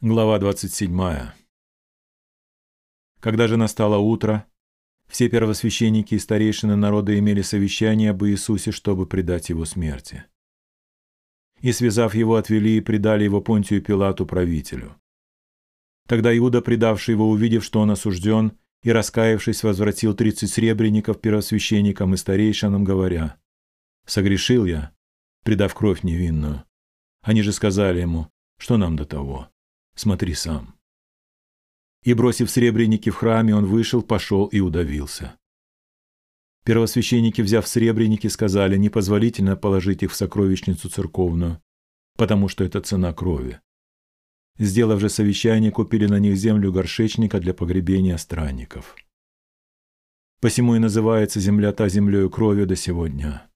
Глава 27. Когда же настало утро, все первосвященники и старейшины народа имели совещание об Иисусе, чтобы предать его смерти. И, связав его, отвели и предали его Понтию Пилату, правителю. Тогда Иуда, предавший его, увидев, что он осужден, и, раскаявшись, возвратил тридцать сребреников первосвященникам и старейшинам, говоря, «Согрешил я, предав кровь невинную». Они же сказали ему, что нам до того смотри сам. И, бросив сребреники в храме, он вышел, пошел и удавился. Первосвященники, взяв сребреники, сказали, непозволительно положить их в сокровищницу церковную, потому что это цена крови. Сделав же совещание, купили на них землю горшечника для погребения странников. Посему и называется земля та землею крови до сегодня.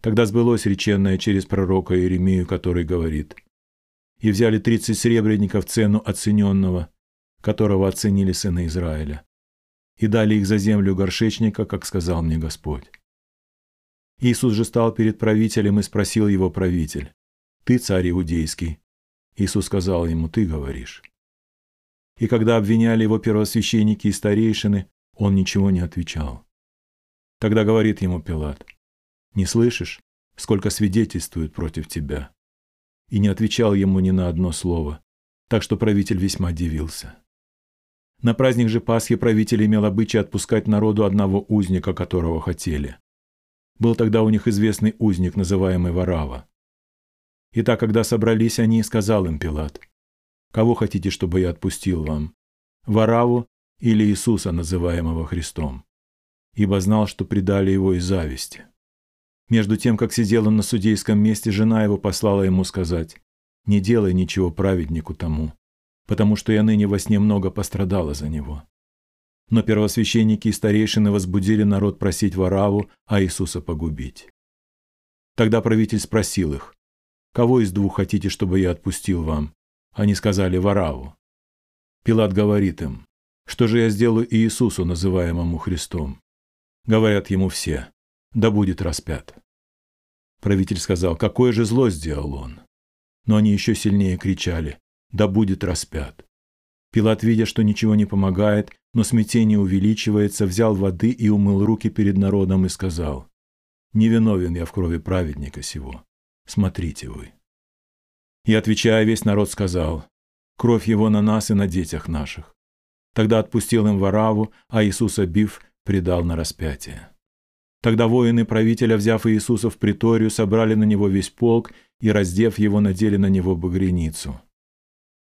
Тогда сбылось реченное через пророка Иеремию, который говорит – и взяли тридцать серебряников цену оцененного, которого оценили сыны Израиля, и дали их за землю горшечника, как сказал мне Господь. Иисус же стал перед правителем и спросил его правитель, «Ты царь иудейский?» Иисус сказал ему, «Ты говоришь». И когда обвиняли его первосвященники и старейшины, он ничего не отвечал. Тогда говорит ему Пилат, «Не слышишь, сколько свидетельствуют против тебя?» И не отвечал ему ни на одно слово, так что правитель весьма дивился. На праздник же Пасхи правитель имел обычай отпускать народу одного узника, которого хотели. Был тогда у них известный узник, называемый Варава. Итак, когда собрались они, сказал им Пилат, «Кого хотите, чтобы я отпустил вам? Вараву или Иисуса, называемого Христом?» Ибо знал, что предали его из зависти. Между тем, как сидел он на судейском месте, жена его послала ему сказать, «Не делай ничего праведнику тому, потому что я ныне во сне много пострадала за него». Но первосвященники и старейшины возбудили народ просить Вараву, а Иисуса погубить. Тогда правитель спросил их, «Кого из двух хотите, чтобы я отпустил вам?» Они сказали Вараву. Пилат говорит им, «Что же я сделаю Иисусу, называемому Христом?» Говорят ему все, да будет распят. Правитель сказал, какое же зло сделал он. Но они еще сильнее кричали, да будет распят. Пилат, видя, что ничего не помогает, но смятение увеличивается, взял воды и умыл руки перед народом и сказал, «Невиновен я в крови праведника сего. Смотрите вы». И, отвечая, весь народ сказал, «Кровь его на нас и на детях наших». Тогда отпустил им Вараву, а Иисуса, бив, предал на распятие. Тогда воины правителя, взяв Иисуса в приторию, собрали на него весь полк и, раздев его, надели на него багряницу.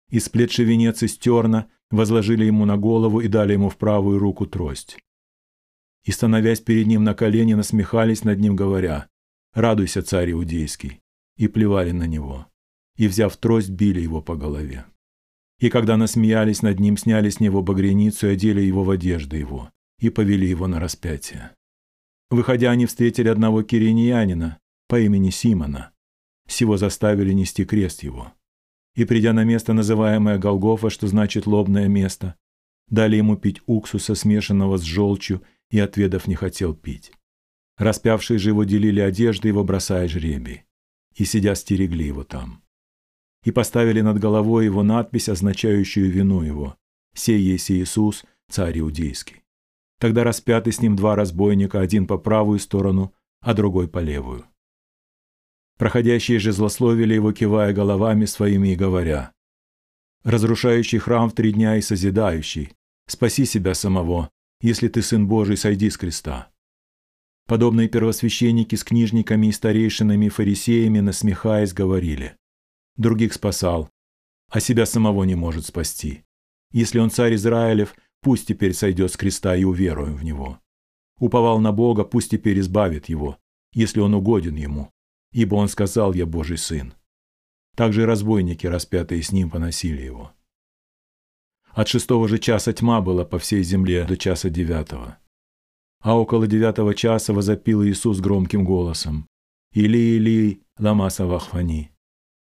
И сплетший венец из терна возложили ему на голову и дали ему в правую руку трость. И, становясь перед ним на колени, насмехались над ним, говоря, «Радуйся, царь иудейский!» и плевали на него. И, взяв трость, били его по голове. И когда насмеялись над ним, сняли с него багряницу и одели его в одежды его, и повели его на распятие. Выходя, они встретили одного кириньянина по имени Симона. Сего заставили нести крест его. И, придя на место, называемое Голгофа, что значит «лобное место», дали ему пить уксуса, смешанного с желчью, и, отведав, не хотел пить. Распявшие же его делили одежды его, бросая жребий. И, сидя, стерегли его там. И поставили над головой его надпись, означающую вину его «Сей есть Иисус, царь иудейский». Тогда распяты с ним два разбойника, один по правую сторону, а другой по левую. Проходящие же злословили его, кивая головами своими и говоря, «Разрушающий храм в три дня и созидающий, спаси себя самого, если ты сын Божий, сойди с креста». Подобные первосвященники с книжниками и старейшинами и фарисеями, насмехаясь, говорили, «Других спасал, а себя самого не может спасти. Если он царь Израилев – пусть теперь сойдет с креста и уверуем в него. Уповал на Бога, пусть теперь избавит его, если он угоден ему, ибо он сказал, я Божий сын. Также разбойники, распятые с ним, поносили его. От шестого же часа тьма была по всей земле до часа девятого. А около девятого часа возопил Иисус громким голосом. «Или, Или, лама савахфани!»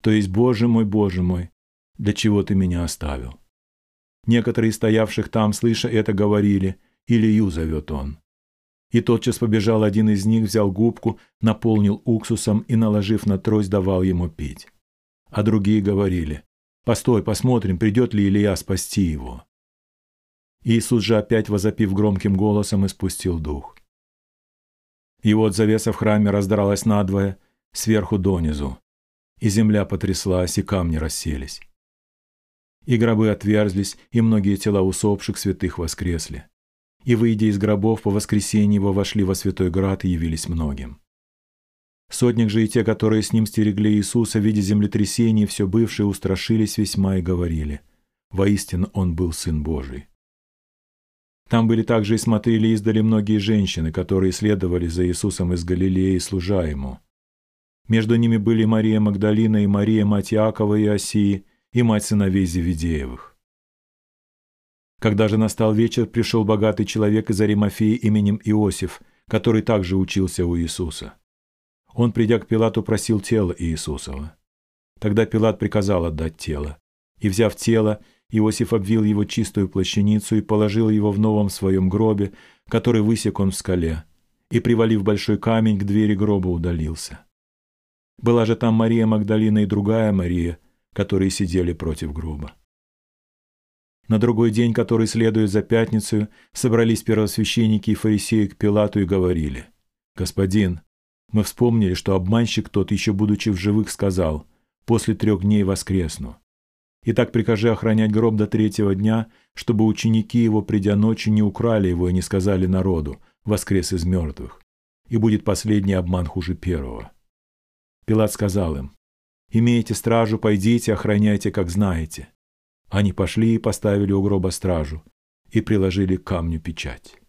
То есть, Боже мой, Боже мой, для чего ты меня оставил? Некоторые стоявших там, слыша это, говорили, «Илью зовет он». И тотчас побежал один из них, взял губку, наполнил уксусом и, наложив на трость, давал ему пить. А другие говорили, Постой, посмотрим, придет ли Илья спасти его. Иисус же опять, возопив громким голосом, испустил дух. И вот завеса в храме раздралась надвое, сверху донизу, и земля потряслась, и камни расселись. И гробы отверзлись, и многие тела усопших святых воскресли. И, выйдя из гробов, по воскресенье его вошли во святой град и явились многим. Сотник же и те, которые с ним стерегли Иисуса, видя землетрясение, все бывшие устрашились весьма и говорили, «Воистину он был Сын Божий». Там были также и смотрели издали многие женщины, которые следовали за Иисусом из Галилеи, служа Ему. Между ними были Мария Магдалина и Мария, мать Иакова и Осии, и мать сыновей Зеведеевых. Когда же настал вечер, пришел богатый человек из Аримафии именем Иосиф, который также учился у Иисуса. Он, придя к Пилату, просил тело Иисусова. Тогда Пилат приказал отдать тело. И, взяв тело, Иосиф обвил его чистую плащаницу и положил его в новом своем гробе, который высек он в скале, и, привалив большой камень, к двери гроба удалился. Была же там Мария Магдалина и другая Мария, которые сидели против гроба. На другой день, который следует за пятницу, собрались первосвященники и фарисеи к Пилату и говорили, «Господин, мы вспомнили, что обманщик тот, еще будучи в живых, сказал, «После трех дней воскресну». Итак, прикажи охранять гроб до третьего дня, чтобы ученики его, придя ночью, не украли его и не сказали народу, воскрес из мертвых. И будет последний обман хуже первого. Пилат сказал им, «Имеете стражу, пойдите, охраняйте, как знаете». Они пошли и поставили у гроба стражу и приложили к камню печать.